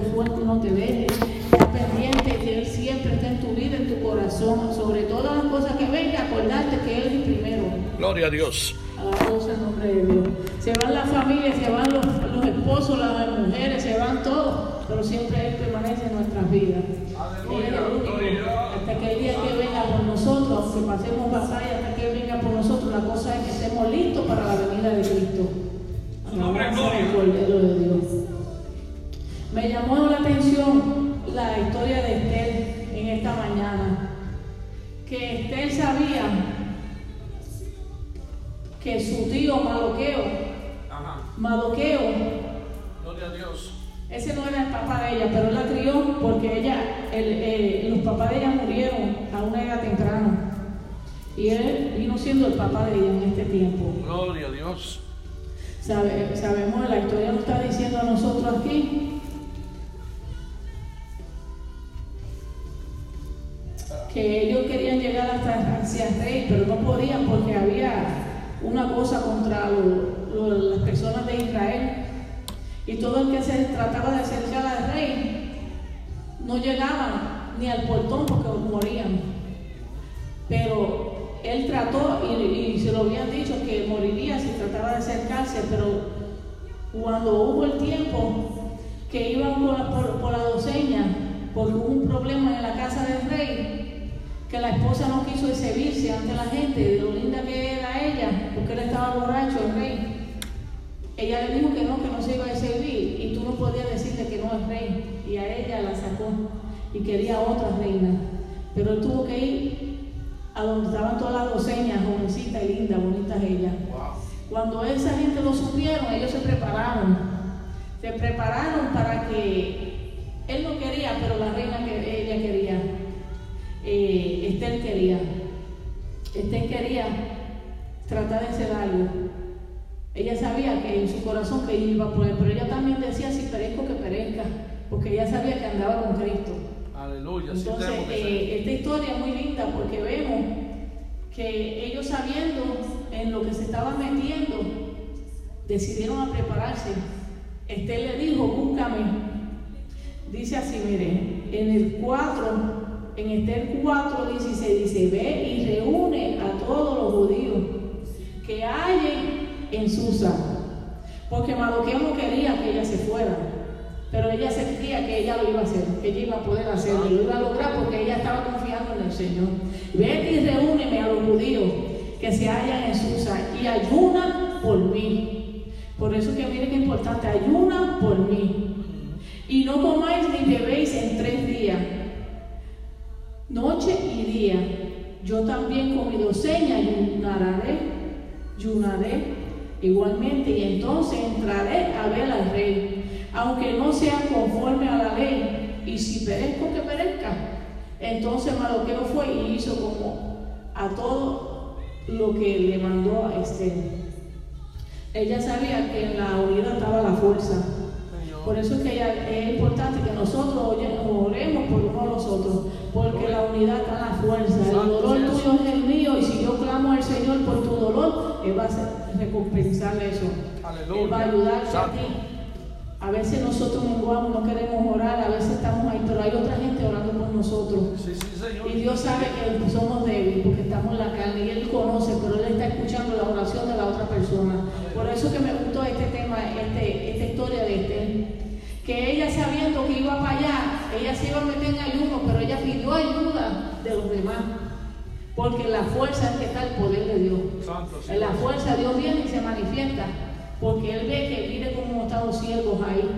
te suelte, no te deje. Está pendiente que Él siempre está en tu vida, en tu corazón. Sobre todas las cosas que venga, acordarte que Él es el primero. Gloria a Dios. El nombre de Dios. Se van las familias, se van los, los esposos, las mujeres, se van todos, pero siempre Él permanece en nuestras vidas. Él es el único. Hasta que el día que venga por nosotros, aunque pasemos batalla, hasta que Él venga por nosotros, la cosa es que estemos listos para la venida de Cristo. Alabado sea el Cordero de Dios. Me llamó la atención la historia de Estel en esta mañana. Que Estel sabía que su tío Madoqueo, Ajá. Madoqueo, Gloria a Dios. ese no era el papá de ella, pero él la crió porque ella, el- los papás de ella murieron a una edad temprana. Y él vino siendo el papá de ella en este tiempo. Gloria a Dios. Sabe- sabemos, la historia nos está diciendo a nosotros aquí que ellos querían llegar hasta el rey, pero no podían porque había una cosa contra las personas de Israel. Y todo el que se trataba de acercar al rey no llegaban ni al portón porque morían. Pero él trató y, se lo habían dicho que moriría si trataba de acercarse, pero cuando hubo el tiempo que iban por, por, por la doceña, porque hubo un problema en la casa del rey, que la esposa no quiso exhibirse ante la gente de lo linda que era ella, porque él estaba borracho, el rey. Ella le dijo que no, que no se iba a exhibir y tú no podías decirle que no es rey. Y a ella la sacó y quería otra reina. Pero él tuvo que ir a donde estaban todas las doceñas, jovencitas y lindas, bonitas ellas. Cuando esa gente lo supieron, ellos se prepararon. Se prepararon para que él no quería, pero la reina que ella quería. Tratar de hacer algo. Ella sabía que en su corazón que iba a poner, pero ella también decía si perezco que perezca, porque ella sabía que andaba con Cristo. Aleluya. Entonces, eh, esta historia es muy linda porque vemos que ellos sabiendo en lo que se estaban metiendo, decidieron a prepararse. Estel le dijo, búscame. Dice así, mire, en el 4, en Estel 4, 16, dice, ve y reúne a todos los judíos que hay en Susa. Porque Mardoqueo no quería que ella se fuera. Pero ella sentía que ella lo iba a hacer, que ella iba a poder hacerlo, lo iba a lograr porque ella estaba confiando en el Señor. Vete y reúneme a los judíos que se hallan en Susa y ayuna por mí. Por eso que miren qué importante, ayuna por mí. Y no comáis ni bebéis en tres días, noche y día. Yo también con mi doceña ayunaré, ayunaré igualmente, y entonces entraré a ver al rey, aunque no sea conforme a la ley, y si perezco que perezca. Entonces Mardoqueo fue y hizo como a todo lo que le mandó a Esther. Ella sabía que en la unidad estaba la fuerza. Por eso es que ella- es importante que nosotros oremos por uno a los otros, porque la unidad está en la fuerza. El dolor tuyo es el mío, y si yo clamo al Señor por tu dolor, Él va a recompensar eso. Aleluya. Él va a ayudarte a ti. A veces nosotros menguamos, no queremos orar, a veces estamos ahí, pero hay otra gente orando por nosotros. Sí, sí, Señor. Y Dios sabe que somos débiles porque estamos en la carne y Él conoce, pero Él está escuchando la oración de la otra persona. Por eso que me gustó este tema, este, esta historia de Esther. Que ella sabiendo que iba para allá, ella se iba a meter en ayuno, pero ella pidió ayuda de los demás. Porque en la fuerza es que está el poder de Dios. En la fuerza Dios viene y se manifiesta. Porque Él ve que mire cómo están los siervos ahí,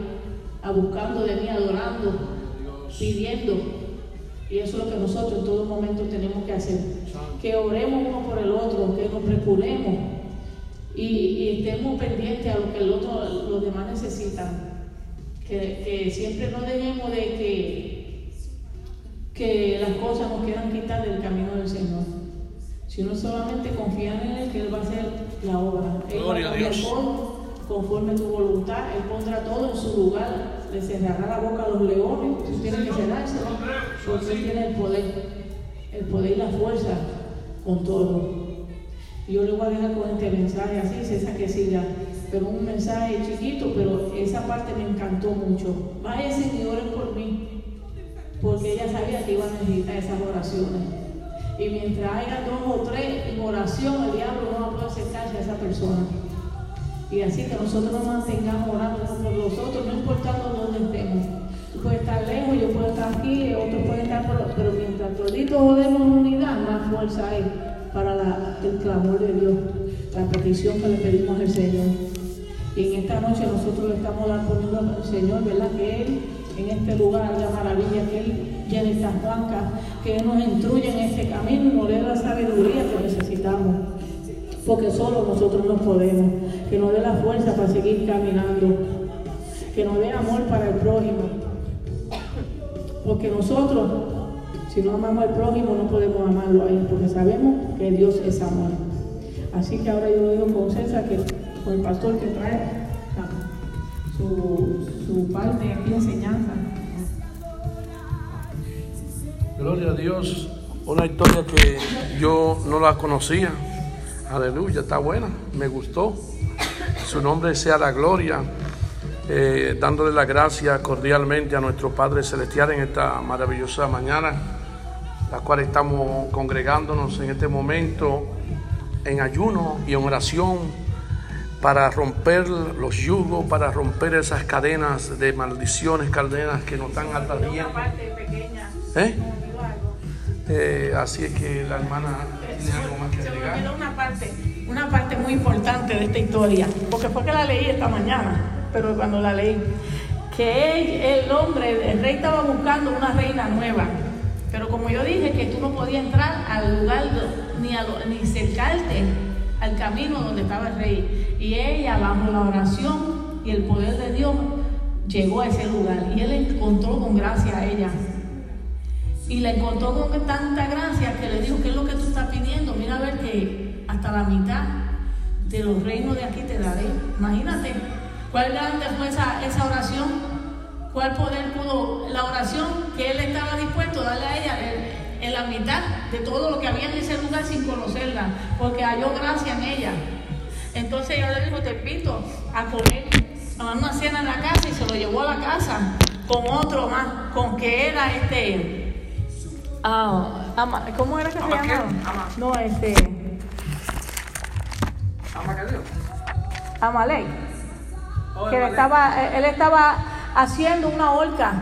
a buscando de mí, adorando pidiendo. Y eso es lo que nosotros en todo momento tenemos que hacer. Que oremos uno por el otro, que nos procuremos y, y estemos pendientes a lo que el otro, los demás necesitan. Que, que siempre no dejemos de que, que las cosas nos quieran quitar del camino del Señor. Sino solamente confiar en Él, que Él va a hacer la obra. Él va a Dios. todo conforme tu voluntad, Él pondrá todo en su lugar, le cerrará la boca a los leones, tú tienes que cerrársela, porque Él tiene el poder, el poder y la fuerza con todo. Yo le voy a dejar con este mensaje así, César que siga. pero un mensaje chiquito, pero esa parte me encantó mucho. Váyanse y oren por porque ella sabía que iba a necesitar esas oraciones. Y mientras haya dos o tres en oración, el diablo no va a poder acercarse a esa persona. Y así que nosotros nos mantengamos orando por nosotros, no importando dónde estemos. Tú puedes estar lejos, yo puedo estar aquí, otros pueden estar por pero mientras toditos oremos en unidad, más fuerza hay para el clamor de Dios, la petición que le pedimos al Señor. Y en esta noche nosotros le estamos poniendo al Señor, ¿verdad? Que Él en este lugar la maravilla, que Él llene estas bancas, que Él nos instruya en este camino y nos dé la sabiduría que necesitamos. Porque solo nosotros nos podemos. Que nos dé la fuerza para seguir caminando. Que nos dé amor para el prójimo. Porque nosotros, si no amamos al prójimo, no podemos amarlo a Él. Porque sabemos que Dios es amor. Así que ahora yo digo con César que con el pastor que trae su, su parte de enseñanza. Gloria a Dios. Una historia que yo no la conocía. Aleluya, está buena, me gustó. Su nombre sea la gloria. Eh, dándole la gracia cordialmente a nuestro Padre Celestial en esta maravillosa mañana, la cual estamos congregándonos en este momento en ayuno y en oración para romper los yugos, para romper esas cadenas de maldiciones, cadenas que nos están atadiendo. ¿Eh? Eh, así es que la hermana tiene algo más que Se me agregar. olvidó una parte, una parte muy importante de esta historia, porque fue que la leí esta mañana, pero cuando la leí, que el hombre, el rey estaba buscando una reina nueva, pero como yo dije que tú no podías entrar al lugar ni, a lo- ni cercarte al camino donde estaba el rey, y ella bajo la oración y el poder de Dios llegó a ese lugar y él encontró con gracia a ella. Y le encontró con tanta gracia que le dijo, ¿qué es lo que tú estás pidiendo? Mira a ver que hasta la mitad de los reinos de aquí te daré. Imagínate, ¿cuál grande fue esa, esa oración? ¿Cuál poder pudo la oración que él estaba dispuesto a darle a ella en, en la mitad de todo lo que había en ese lugar sin conocerla? Porque halló gracia en ella. Entonces ella le dijo, te invito a comer, a una cena en la casa y se lo llevó a la casa con otro más, con que era este... Ah, ama- ¿Cómo era que se llamaba? Ama. No, este. Amalek. Oh, Que él estaba, él estaba haciendo una horca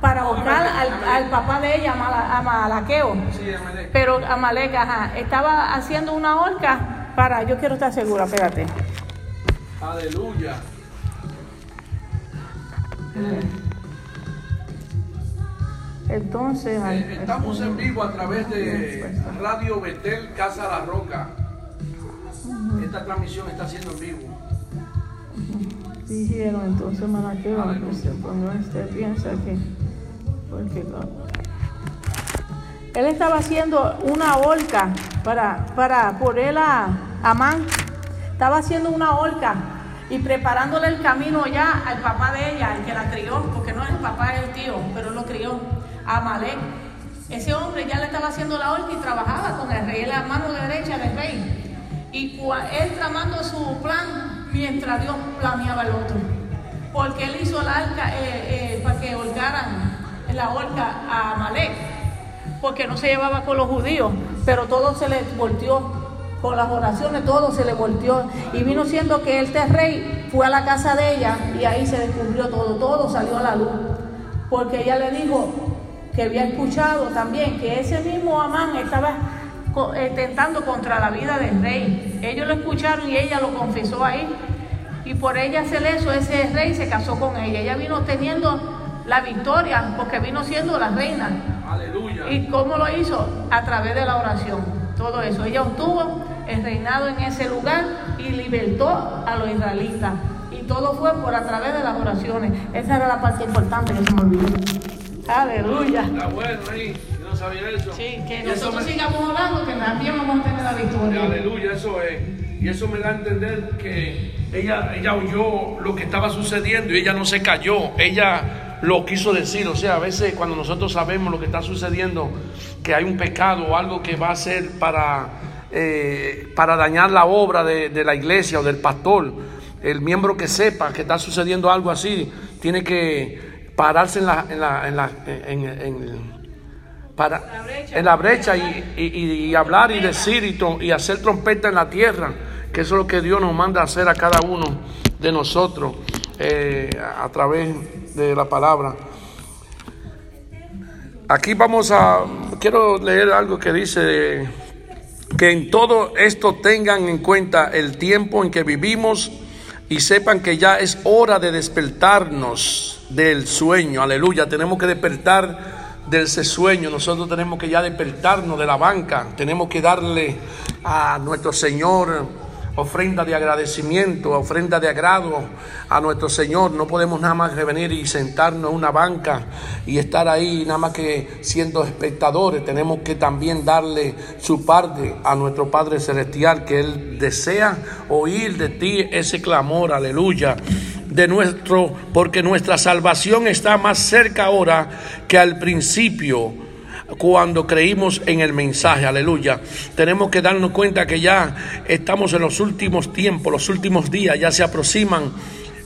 para Oh, ahorcar Amalek, al, al papá de ella, Amala- Amalaqueo. Pero Amalek, ajá, estaba haciendo una horca para, yo quiero estar segura, espérate. Aleluya. Entonces, Eh, estamos en vivo a través de Radio Betel Casa La Roca. Esta transmisión está siendo en vivo. dijeron entonces Aleluya. que ponió este, piensa que, porque no. Él estaba haciendo una horca para, para poner a Amán. Estaba haciendo una horca y preparándole el camino ya al papá de ella, el que la crió, porque no es el papá, es el tío, pero lo crió, Amalek. Ese hombre ya le estaba haciendo la horca y trabajaba con el rey, la mano derecha del rey. Y él tramando su plan mientras Dios planeaba el otro. Porque él hizo la arca eh, eh, para que holgaran la horca a Amalek porque no se llevaba con los judíos, pero todo se le volteó, con las oraciones todo se le volteó. Y vino siendo que este rey fue a la casa de ella y ahí se descubrió todo, todo salió a la luz. Porque ella le dijo que había escuchado también que ese mismo Amán estaba eh, tentando contra la vida del rey. Ellos lo escucharon y ella lo confesó ahí. Y por ella hacer eso, ese rey se casó con ella. Ella vino teniendo la victoria porque vino siendo la reina. Aleluya. ¿Y cómo lo hizo? A través de la oración. Todo eso. Ella obtuvo el reinado en ese lugar y libertó a los israelitas. Y todo fue por a través de las oraciones. Esa era la parte importante que se me olvidó. Aleluya. Está bueno ahí. Yo no sabía eso. Sí, que nosotros me- sigamos orando, que también vamos a tener la victoria. Aleluya, eso es. Y eso me da a entender que ella, ella oyó lo que estaba sucediendo y ella no se cayó. Ella lo quiso decir. O sea, a veces cuando nosotros sabemos lo que está sucediendo, que hay un pecado o algo que va a ser para, eh, para dañar la obra de, la iglesia o del pastor, el miembro que sepa que está sucediendo algo así, tiene que pararse en la, en la, en la, en, para, en la brecha y, hablar y decir y, y hacer trompeta en la tierra, que eso es lo que Dios nos manda hacer a cada uno de nosotros eh, a través de la palabra. Aquí vamos a, quiero leer algo que dice que en todo esto tengan en cuenta el tiempo en que vivimos y sepan que ya es hora de despertarnos del sueño. Aleluya, tenemos que despertar de ese sueño. Nosotros tenemos que ya despertarnos de la banca. Tenemos que darle a nuestro Señor ofrenda de agradecimiento, ofrenda de agrado a nuestro Señor. No podemos nada más venir y sentarnos en una banca y estar ahí nada más que siendo espectadores. Tenemos que también darle su parte a nuestro Padre Celestial, que Él desea oír de ti ese clamor, aleluya, de nuestro, porque nuestra salvación está más cerca ahora que al principio cuando creímos en el mensaje, aleluya. Tenemos que darnos cuenta que ya estamos en los últimos tiempos, los últimos días, ya se aproximan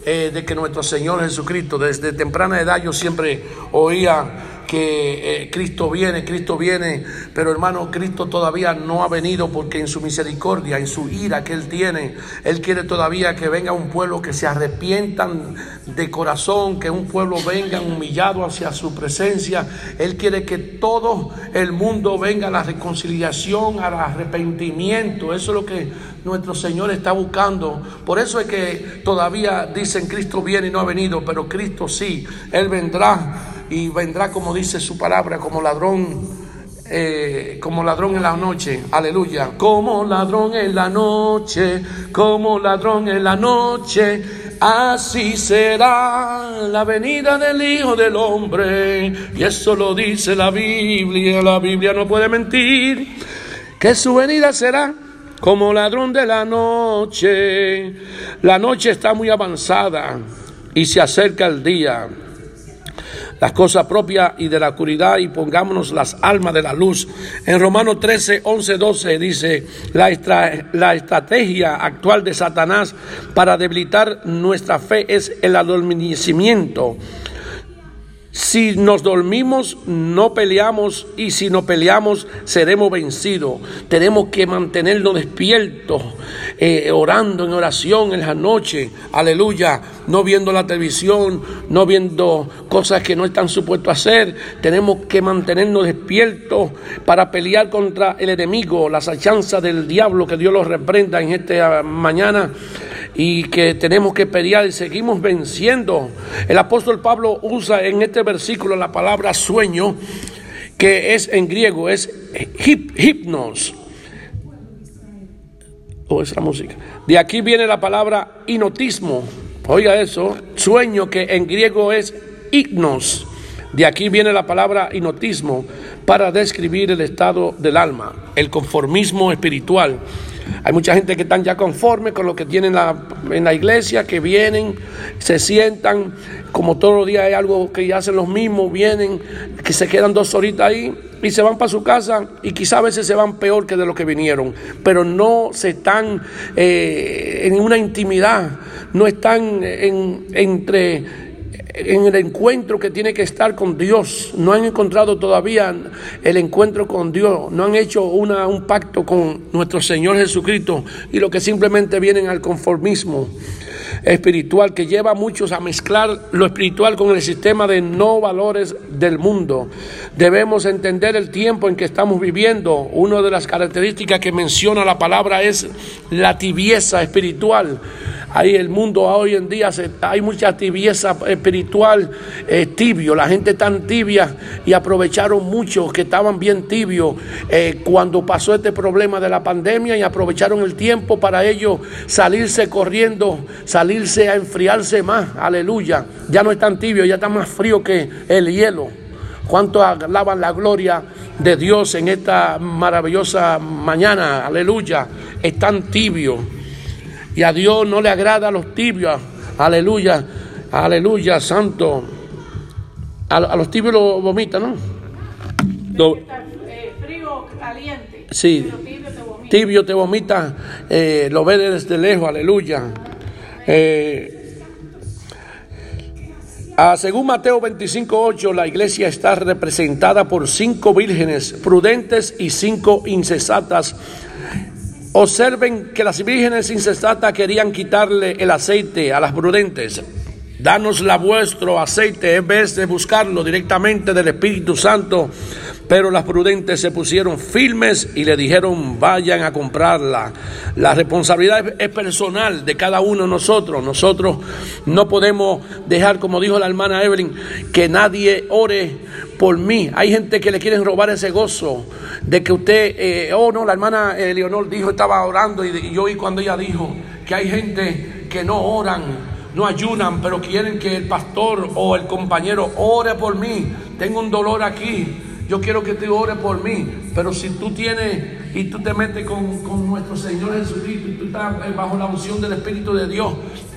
eh, de que nuestro Señor Jesucristo, desde temprana edad yo siempre oía que eh, Cristo viene, Cristo viene, pero hermano, Cristo todavía no ha venido porque en su misericordia, en su ira que Él tiene, Él quiere todavía que venga un pueblo que se arrepientan de corazón, que un pueblo venga humillado hacia su presencia. Él quiere que todo el mundo venga a la reconciliación, al arrepentimiento. Eso es lo que nuestro Señor está buscando. Por eso es que todavía dicen Cristo viene y no ha venido, pero Cristo sí, Él vendrá y vendrá como dice su palabra, como ladrón, eh, como ladrón en la noche, aleluya, como ladrón en la noche, como ladrón en la noche, así será la venida del Hijo del Hombre, y eso lo dice la Biblia, la Biblia no puede mentir, que su venida será como ladrón de la noche, la noche está muy avanzada y se acerca el día las cosas propias y de la oscuridad y pongámonos las almas de la luz. En Romanos 13, 11, 12 dice, la, la estrategia actual de Satanás para debilitar nuestra fe es el adormecimiento. Si nos dormimos, no peleamos y si no peleamos, seremos vencidos. Tenemos que mantenernos despiertos, eh, orando en oración en la noche, aleluya, no viendo la televisión, no viendo cosas que no están supuestos a hacer. Tenemos que mantenernos despiertos para pelear contra el enemigo, las achanzas del diablo, que Dios los reprenda en esta mañana y que tenemos que pelear y seguimos venciendo. El apóstol Pablo usa en este versículo la palabra sueño, que es en griego, es hip, hipnos. O esa música. De aquí viene la palabra hipnotismo. Oiga eso, sueño que en griego es hipnos. De aquí viene la palabra hipnotismo para describir el estado del alma, el conformismo espiritual. Hay mucha gente que están ya conforme con lo que tienen en la iglesia, que vienen, se sientan, como todos los días hay algo que hacen los mismos, vienen, que se quedan dos horitas ahí y se van para su casa y quizá a veces se van peor que de lo que vinieron, pero no se están eh, en una intimidad, no están en, entre en el encuentro que tiene que estar con Dios. No han encontrado todavía el encuentro con Dios. No han hecho una, un pacto con nuestro Señor Jesucristo. Y lo que simplemente vienen al conformismo espiritual que lleva a muchos a mezclar lo espiritual con el sistema de no valores del mundo. Debemos entender el tiempo en que estamos viviendo. Una de las características que menciona la palabra es la tibieza espiritual. Ahí el mundo hoy en día hay mucha tibieza espiritual, eh, tibio, la gente tan tibia y aprovecharon mucho que estaban bien tibios eh, cuando pasó este problema de la pandemia y aprovecharon el tiempo para ellos salirse corriendo, salirse a enfriarse más, aleluya. Ya no están tibios, ya están más frío que el hielo. ¿Cuántos alaban la gloria de Dios en esta maravillosa mañana? Aleluya. Están tibios. Y a Dios no le agrada a los tibios. Aleluya. Aleluya, santo. A, a los tibios lo vomitan, ¿no? Lo- Está, eh, frío caliente. Sí. Tibio vomita. tibio te vomita, eh, lo ve desde lejos, aleluya. Eh, según Mateo 25.8, la iglesia está representada por cinco vírgenes prudentes y cinco incesatas. Observen que las vírgenes incesatas querían quitarle el aceite a las prudentes. Danos la vuestro aceite en vez de buscarlo directamente del Espíritu Santo. Pero las prudentes se pusieron firmes y le dijeron, vayan a comprarla. La responsabilidad es personal de cada uno de nosotros. Nosotros no podemos dejar, como dijo la hermana Evelyn, que nadie ore por mí. Hay gente que le quieren robar ese gozo de que usted, eh, oh no, la hermana eh, Leonor dijo, estaba orando y, yo oí cuando ella dijo que hay gente que no oran no ayunan, pero quieren que el pastor o el compañero ore por mí. Tengo un dolor aquí. Yo quiero que te ore por mí. Pero si tú tienes y tú te metes con, nuestro Señor Jesucristo y tú estás bajo la unción del Espíritu de Dios,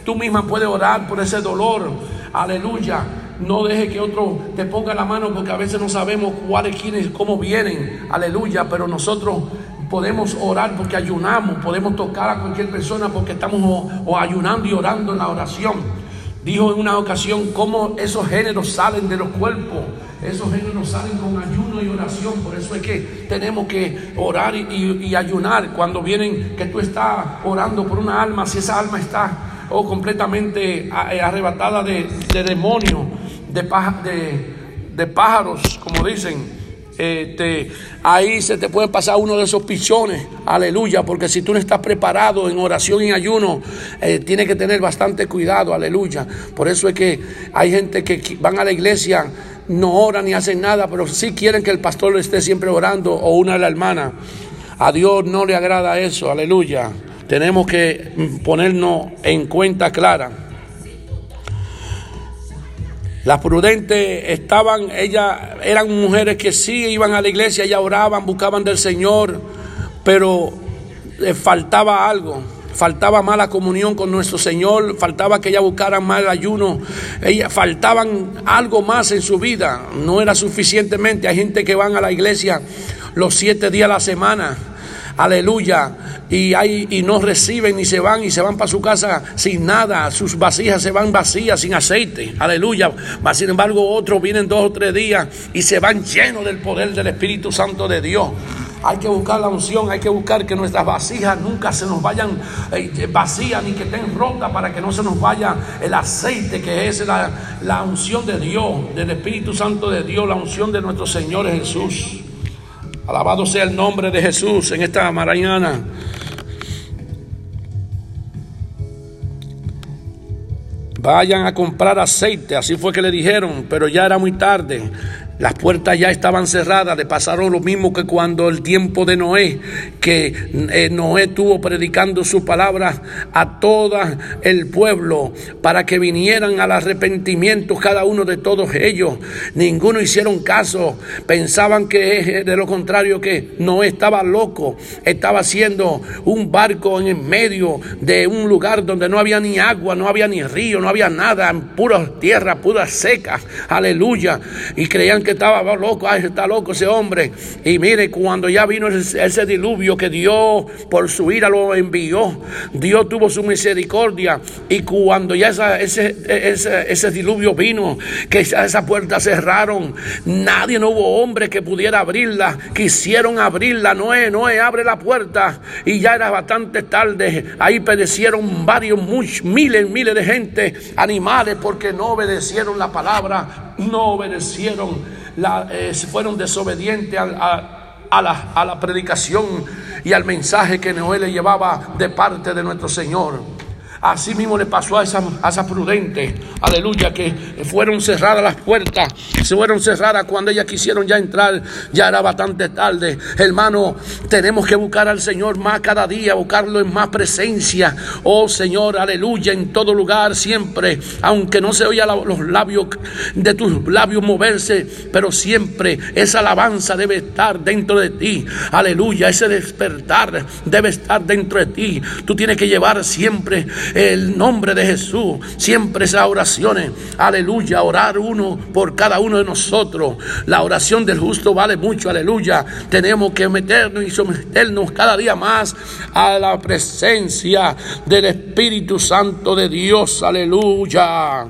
tú misma puedes orar por ese dolor. Aleluya. No deje que otro te ponga la mano porque a veces no sabemos cuáles, quiénes, cómo vienen. Aleluya. Pero nosotros podemos orar porque ayunamos, podemos tocar a cualquier persona porque estamos o, ayunando y orando en la oración. Dijo en una ocasión cómo esos géneros salen de los cuerpos. Esos géneros salen con ayuno y oración. Por eso es que tenemos que orar y, ayunar cuando vienen que tú estás orando por una alma. Si esa alma está oh, completamente eh, arrebatada de, de demonios, de, de, de pájaros, como dicen este, ahí se te puede pasar uno de esos pichones, aleluya, porque si tú no estás preparado en oración y ayuno, eh, tienes que tener bastante cuidado, aleluya. Por eso es que hay gente que van a la iglesia, no oran ni hacen nada, pero sí quieren que el pastor esté siempre orando o una de las hermanas. A Dios no le agrada eso, aleluya. Tenemos que ponernos en cuenta clara. Las prudentes estaban, ellas eran mujeres que sí iban a la iglesia, ellas oraban, buscaban del Señor, pero les faltaba algo. Faltaba más la comunión con nuestro Señor, faltaba que ellas buscaran más el ayuno, ellas faltaban algo más en su vida, no era suficientemente. Hay gente que van a la iglesia los siete días a la semana, aleluya, y, hay, y no reciben ni se van y se van para su casa sin nada, sus vasijas se van vacías, sin aceite, aleluya. Sin embargo, otros vienen dos o tres días y se van llenos del poder del Espíritu Santo de Dios. Hay que buscar la unción, hay que buscar que nuestras vasijas nunca se nos vayan eh, vacías ni que estén rotas para que no se nos vaya el aceite que es la, la unción de Dios, del Espíritu Santo de Dios, la unción de nuestro Señor Jesús. Alabado sea el nombre de Jesús en esta mañana. Vayan a comprar aceite, así fue que le dijeron, pero ya era muy tarde. Las puertas ya estaban cerradas, le pasaron lo mismo que cuando el tiempo de Noé, que eh, Noé estuvo predicando su palabra a todo el pueblo para que vinieran al arrepentimiento cada uno de todos ellos. Ninguno hicieron caso, pensaban que de lo contrario que Noé estaba loco, estaba haciendo un barco en medio de un lugar donde no había ni agua, no había ni río, no había nada, en pura tierra, pura seca, aleluya, y creían que estaba loco, ay, está loco ese hombre. Y mire, cuando ya vino ese, diluvio que Dios por su ira lo envió, Dios tuvo su misericordia. Y cuando ya ese, ese, diluvio vino, que esa puerta cerraron, nadie, no hubo hombre que pudiera abrirla. Quisieron abrirla, Noé, Noé, abre la puerta. Y ya era bastante tarde. Ahí perecieron varios, muchos, miles, miles de gente, animales, porque no obedecieron la palabra, no obedecieron la, eh, fueron desobedientes a, la, a la predicación y al mensaje que Noé le llevaba de parte de nuestro Señor. Así mismo le pasó a esa, a aleluya, que fueron cerradas las puertas, se fueron cerradas cuando ellas quisieron ya entrar, ya era bastante tarde. Hermano, tenemos que buscar al Señor más cada día, buscarlo en más presencia. Oh Señor, aleluya, en todo lugar, siempre, aunque no se oiga los labios de tus labios moverse, pero siempre esa alabanza debe estar dentro de ti. Aleluya, ese despertar debe estar dentro de ti. Tú tienes que llevar siempre el nombre de Jesús. Siempre esas oraciones, aleluya, orar uno por cada uno de nosotros. La oración del justo vale mucho, aleluya. Tenemos que meternos y someternos cada día más a la presencia del Espíritu Santo de Dios, aleluya.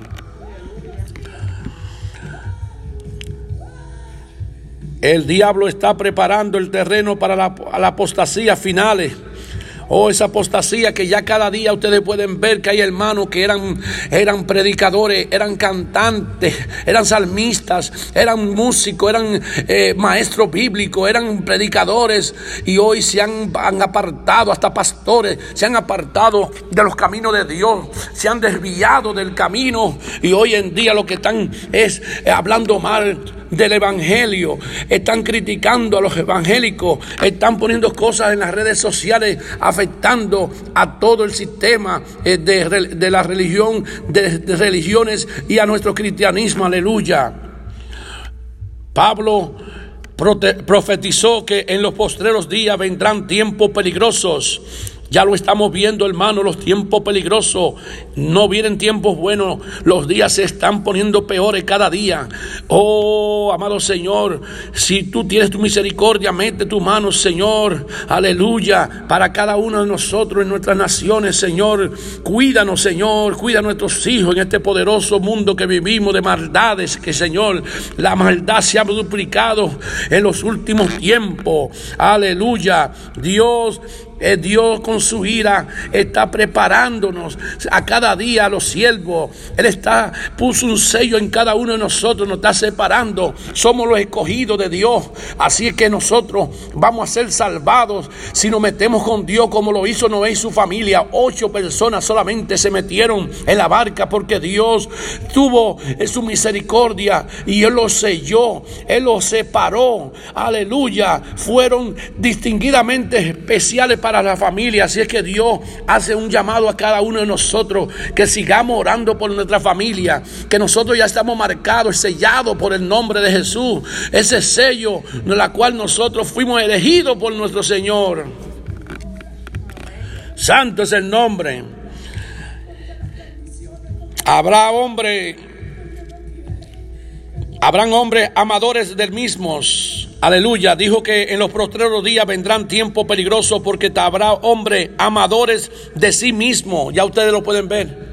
El diablo está preparando el terreno para la, apostasía finales. Oh, esa apostasía que ya cada día ustedes pueden ver que hay hermanos que eran, eran predicadores, eran cantantes, eran salmistas, eran músicos, eran eh, maestros bíblicos, eran predicadores. Y hoy se han, han, apartado, hasta pastores, se han apartado de los caminos de Dios, se han desviado del camino. Y hoy en día lo que están es eh, hablando mal del Evangelio, están criticando a los evangélicos, están poniendo cosas en las redes sociales afectando a todo el sistema eh, de, la religión, de, de religiones y a nuestro cristianismo, aleluya. Pablo profetizó que en los postreros días vendrán tiempos peligrosos ya lo estamos viendo, hermano, los tiempos peligrosos. No vienen tiempos buenos. Los días se están poniendo peores cada día. Oh, amado Señor, si tú tienes tu misericordia, mete tu mano, Señor. Aleluya. Para cada uno de nosotros en nuestras naciones, Señor. Cuídanos, Señor. Cuida a nuestros hijos en este poderoso mundo que vivimos de maldades. Que, Señor, la maldad se ha duplicado en los últimos tiempos. Aleluya. Dios Dios con su ira está preparándonos a cada día a los siervos. Él está, puso un sello en cada uno de nosotros, nos está separando. Somos los escogidos de Dios. Así es que nosotros vamos a ser salvados si nos metemos con Dios como lo hizo Noé y su familia. Ocho personas solamente se metieron en la barca porque Dios tuvo su misericordia y Él los selló, Él los separó. Aleluya. Fueron distinguidamente especiales para la familia. Así es que Dios hace un llamado a cada uno de nosotros que sigamos orando por nuestra familia, que nosotros ya estamos marcados, sellados por el nombre de Jesús, ese sello en la cual nosotros fuimos elegidos por nuestro Señor. Santo es el nombre. Habrá hombre, habrán hombres amadores del mismos Aleluya, dijo que en los postreros días vendrán tiempos peligrosos porque habrá hombres amadores de sí mismo. Ya ustedes lo pueden ver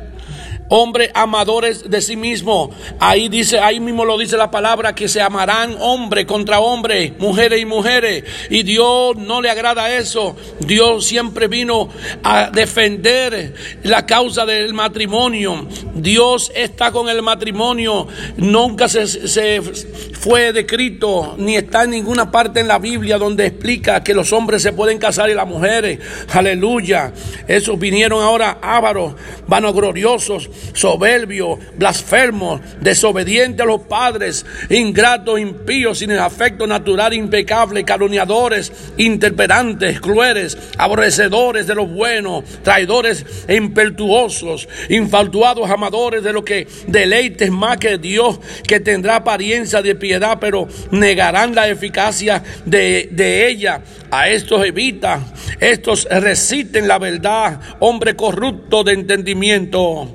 hombres amadores de sí mismo. Ahí dice, ahí mismo lo dice la palabra que se amarán hombre contra hombre, mujeres y mujeres. Y Dios no le agrada eso. Dios siempre vino a defender la causa del matrimonio. Dios está con el matrimonio. Nunca se, se fue descrito ni está en ninguna parte en la Biblia donde explica que los hombres se pueden casar y las mujeres. Aleluya. Esos vinieron ahora ávaros, vanagloriosos soberbios, blasfemos, desobedientes a los padres, ingratos, impíos, sin el afecto natural impecable, calumniadores, interperantes, crueles, aborrecedores de lo bueno, traidores e impetuosos, infaltuados, amadores de lo que deleites más que Dios, que tendrá apariencia de piedad, pero negarán la eficacia de, de ella. A estos evita, estos reciten la verdad, hombre corrupto de entendimiento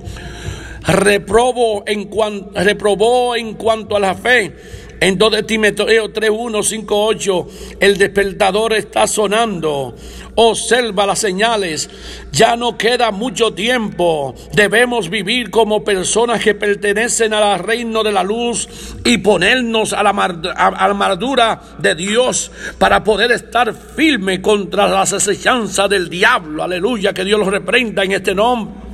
reprobó en, reprobó en cuanto a la fe. En 2 Timoteo 3, 1, 5, 8, el despertador está sonando. Observa las señales. Ya no queda mucho tiempo. Debemos vivir como personas que pertenecen al reino de la luz y ponernos a la, armadura de Dios para poder estar firme contra las asechanzas del diablo. Aleluya, que Dios los reprenda en este nombre.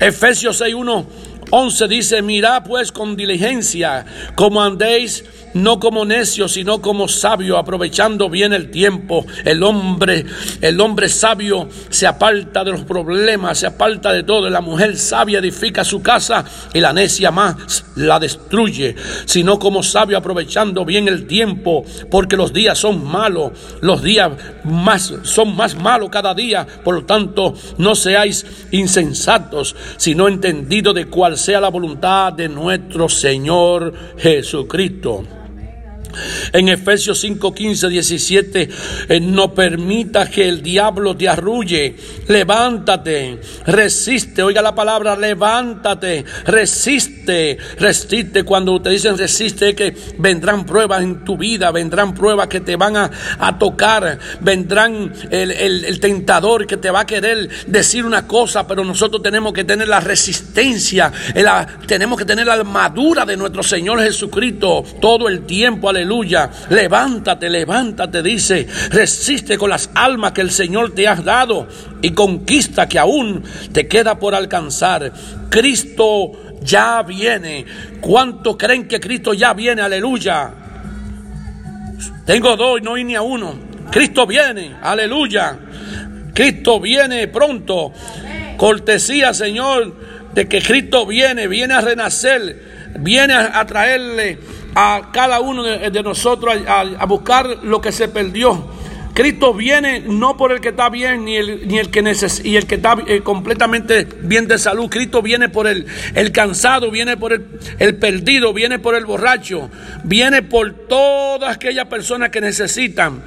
Efesios 6.1 11 dice, mirad pues con diligencia como andéis no como necio, sino como sabio, aprovechando bien el tiempo. El hombre, el hombre sabio se aparta de los problemas, se aparta de todo. La mujer sabia edifica su casa y la necia más la destruye, sino como sabio, aprovechando bien el tiempo, porque los días son malos, los días más son más malos cada día. Por lo tanto, no seáis insensatos, sino entendidos de cuál sea la voluntad de nuestro Señor Jesucristo. En Efesios 5, 15, 17, no permita que el diablo te arrulle. Levántate, resiste. Oiga la palabra, levántate, resiste, resiste. Cuando te dicen resiste, es que vendrán pruebas en tu vida, vendrán pruebas que te van a, tocar, vendrán el, el, tentador que te va a querer decir una cosa, pero nosotros tenemos que tener la resistencia, tenemos que tener la armadura de nuestro Señor Jesucristo todo el tiempo. Aleluya aleluya. Levántate, levántate, dice. Resiste con las almas que el Señor te ha dado y conquista que aún te queda por alcanzar. Cristo ya viene. ¿Cuánto creen que Cristo ya viene? Aleluya. Tengo dos y no hay ni a uno. Cristo viene, aleluya. Cristo viene pronto. Cortesía, Señor, de que Cristo viene, viene a renacer, viene a, traerle a cada uno de, nosotros a, buscar lo que se perdió. Cristo viene no por el que está bien ni el, ni el que y el que está eh, completamente bien de salud. Cristo viene por el, el cansado, viene por el, el, perdido, viene por el borracho, viene por todas aquellas personas que necesitan.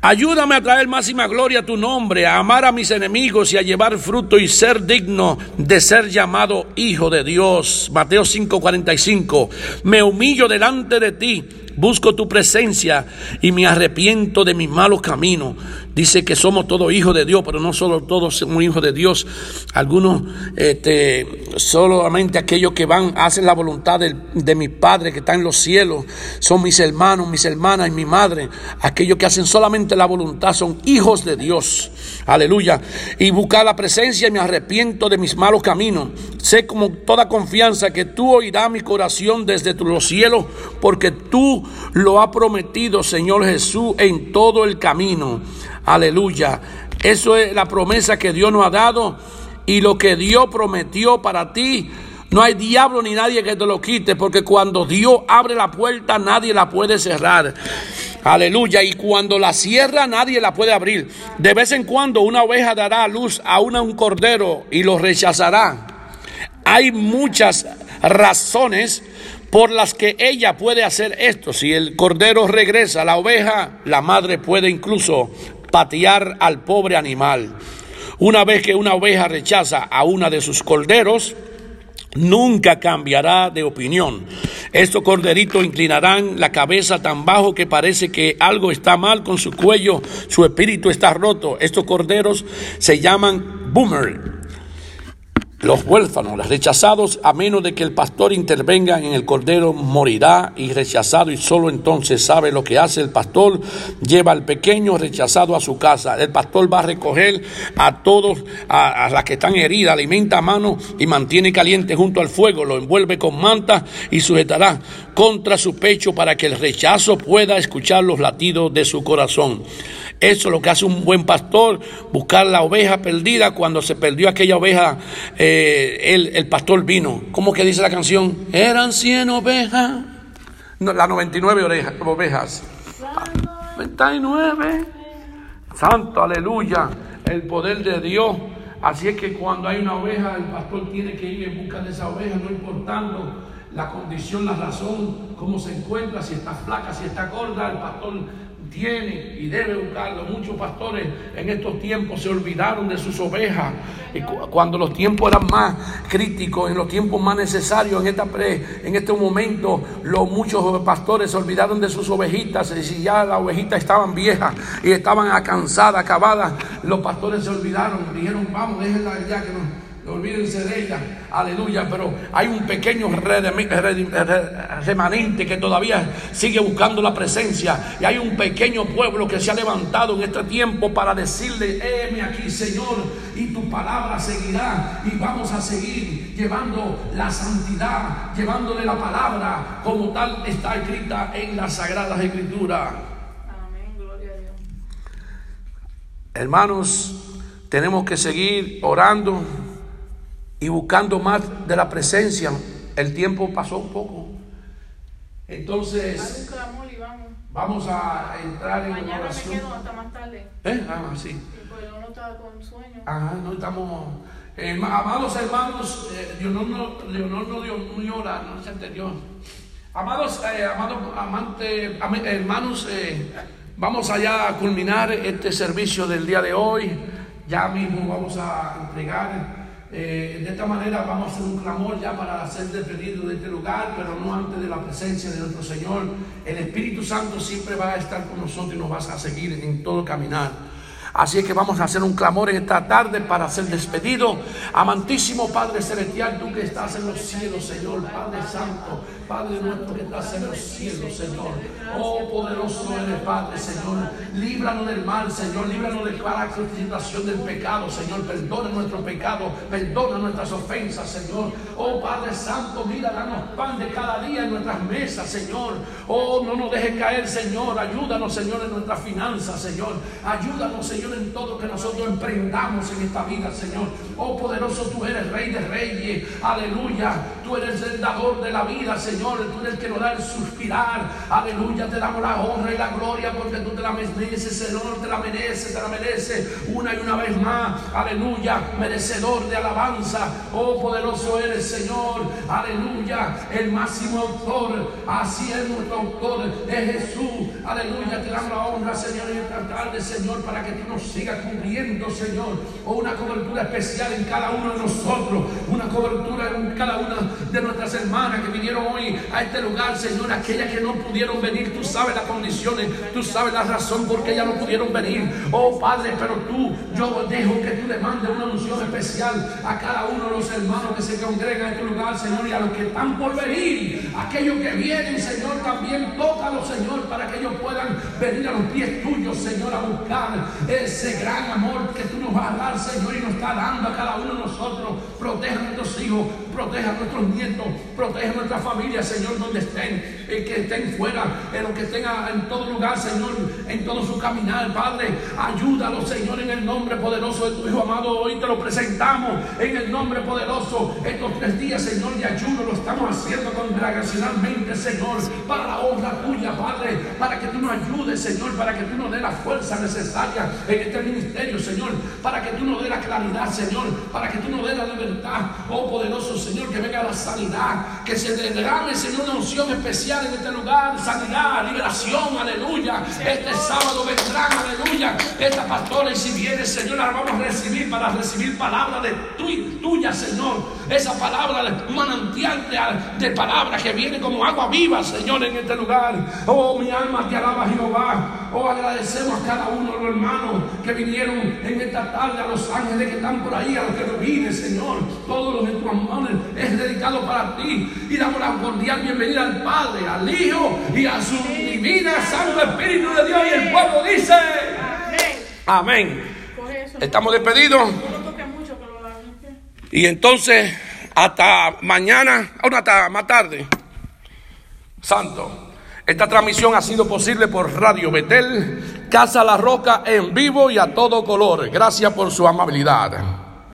Ayúdame a traer máxima gloria a tu nombre, a amar a mis enemigos y a llevar fruto y ser digno de ser llamado hijo de Dios. Mateo 5:45. Me humillo delante de ti busco tu presencia y me arrepiento de mis malos caminos. Dice que somos todos hijos de Dios, pero no solo todos somos hijos de Dios. Algunos, este, solamente aquellos que van, hacen la voluntad de, de mi Padre que está en los cielos, son mis hermanos, mis hermanas y mi madre. Aquellos que hacen solamente la voluntad son hijos de Dios. Aleluya. Y buscar la presencia y me arrepiento de mis malos caminos. Sé como toda confianza que tú oirás mi corazón desde los cielos, porque tú lo has prometido, Señor Jesús, en todo el camino. Aleluya. Eso es la promesa que Dios nos ha dado y lo que Dios prometió para ti. No hay diablo ni nadie que te lo quite, porque cuando Dios abre la puerta, nadie la puede cerrar. Aleluya. Y cuando la cierra, nadie la puede abrir. De vez en cuando una oveja dará luz a una, un cordero y lo rechazará. Hay muchas razones por las que ella puede hacer esto. Si el cordero regresa la oveja, la madre puede incluso patear al pobre animal. Una vez que una oveja rechaza a una de sus corderos, nunca cambiará de opinión. Estos corderitos inclinarán la cabeza tan bajo que parece que algo está mal con su cuello, su espíritu está roto. Estos corderos se llaman boomer los huérfanos, los rechazados, a menos de que el pastor intervenga en el cordero, morirá y rechazado y solo entonces sabe lo que hace el pastor. Lleva al pequeño rechazado a su casa. El pastor va a recoger a todos, a, las que están heridas, alimenta a mano y mantiene caliente junto al fuego, lo envuelve con manta y sujetará contra su pecho para que el rechazo pueda escuchar los latidos de su corazón. Eso es lo que hace un buen pastor, buscar la oveja perdida. Cuando se perdió aquella oveja, eh, el, pastor vino. ¿Cómo que dice la canción? Eran 100 ovejas. Las 99 ovejas. ovejas. 99. Santo, aleluya. El poder de Dios. Así es que cuando hay una oveja, el pastor tiene que ir en busca de esa oveja, no importando la condición, la razón, cómo se encuentra, si está flaca, si está gorda, el pastor tiene y debe buscarlo. Muchos pastores en estos tiempos se olvidaron de sus ovejas. Y cuando los tiempos eran más críticos, en los tiempos más necesarios, en, esta en este momento, los muchos pastores se olvidaron de sus ovejitas. Y si ya las ovejitas estaban viejas y estaban cansadas, acabadas, los pastores se olvidaron. Dijeron, vamos, déjenla ya que nos olvídense de ella, aleluya, pero hay un pequeño remanente que todavía sigue buscando la presencia y hay un pequeño pueblo que se ha levantado en este tiempo para decirle, heme aquí Señor y tu palabra seguirá y vamos a seguir llevando la santidad, llevándole la palabra como tal está escrita en las sagradas escrituras. Amén, gloria a Dios. Hermanos, tenemos que seguir orando y buscando más de la presencia, el tiempo pasó un poco. Entonces, vamos a entrar en Mañana oración. Me quedo hasta más tarde. ¿Eh? Ah, sí. Pues yo no estaba con sueño. Ajá, no estamos. Eh, amados hermanos, eh, Leonor no, Leonor no dio no llora, no se entendió. Amados, eh, amados amantes, am- hermanos, eh, vamos allá a culminar este servicio del día de hoy. Ya mismo vamos a entregar. Eh, de esta manera vamos a hacer un clamor ya para ser despedido de este lugar, pero no antes de la presencia de nuestro Señor. El Espíritu Santo siempre va a estar con nosotros y nos va a seguir en todo caminar. Así es que vamos a hacer un clamor esta tarde para ser despedido. Amantísimo Padre Celestial, tú que estás en los cielos, Señor, Padre Santo, Padre nuestro que estás en los cielos, Señor. Oh, poderoso eres, Padre, Señor. Líbranos del mal, Señor. Líbranos de cada situación del pecado, Señor. Perdona nuestro pecado, perdona nuestras ofensas, Señor. Oh, Padre Santo, mira, danos pan de cada día en nuestras mesas, Señor. Oh, no nos dejes caer, Señor. Ayúdanos, Señor, en nuestras finanzas, Señor. Ayúdanos, Señor, en todo que nosotros emprendamos en esta vida, Señor. Oh, poderoso, tú eres Rey de Reyes. Aleluya. Tú eres el dador de la vida, Señor. Tú eres el que nos da el suspirar. Aleluya. Te damos la honra y la gloria porque tú te la mereces, Señor. Te la mereces, te la mereces una y una vez más. Aleluya. Merecedor de alabanza. Oh, poderoso eres, Señor. Aleluya. El máximo autor. Así es nuestro autor. Es Jesús. Aleluya. Te damos la honra, Señor, en esta tarde, Señor, para que tú nos sigas cubriendo, Señor. Oh, una cobertura especial en cada uno de nosotros. Una cobertura en cada una de nuestras hermanas que vinieron hoy a este lugar, Señor. Aquellas que no pudieron venir, tú sabes las condiciones, tú sabes la razón por qué ellas no pudieron venir. Oh, Padre, pero tú, yo dejo que tú le mandes una unción especial a cada uno de los hermanos que se congregan en este lugar, Señor, y a los que están por venir, aquellos que vienen, Señor, también tócalos, Señor, para que ellos puedan venir a los pies tuyos, Señor, a buscar ese gran amor que tú nos vas a dar, Señor, y nos está dando a cada uno de nosotros. Proteja a nuestros hijos, proteja a nuestros proteja a nuestra familia, Señor, donde estén, eh, que estén fuera, en lo que estén a- en todo lugar, Señor, en todo su caminar, Padre. Ayúdalos, Señor, en el nombre poderoso de tu Hijo amado. Hoy te lo presentamos en el nombre poderoso. Estos tres días, Señor, de ayuno lo estamos haciendo congregacionalmente, Señor, para la honra tuya, Padre, para que tú nos ayudes, Señor, para que tú nos dé la fuerza necesaria en este ministerio, Señor, para que tú nos dé la claridad, Señor, para que tú nos dé la libertad, oh poderoso Señor, que venga la sanidad, que se derrame, Señor, una unción especial en este lugar, sanidad, liberación, aleluya. Este sábado vendrán, aleluya, esta pastora, y si viene, Señor, la vamos a recibir para recibir palabra de tu- tuya, Señor, esa palabra, un manantial de, de palabras que viene como agua viva, Señor, en este lugar. Oh, mi alma te alaba, Jehová. Oh, agradecemos a cada uno de los hermanos que vinieron en esta tarde, a los ángeles que están por ahí, a los que vienen, Señor. Todos los de tus manos es dedicado para ti. Y damos la cordial bienvenida al Padre, al Hijo y a su divina Santo Espíritu de Dios. Y el pueblo dice: Amén. Estamos despedidos. Y entonces, hasta mañana, o hasta más tarde. Santo. Esta transmisión ha sido posible por Radio Betel, Casa La Roca en vivo y a todo color. Gracias por su amabilidad.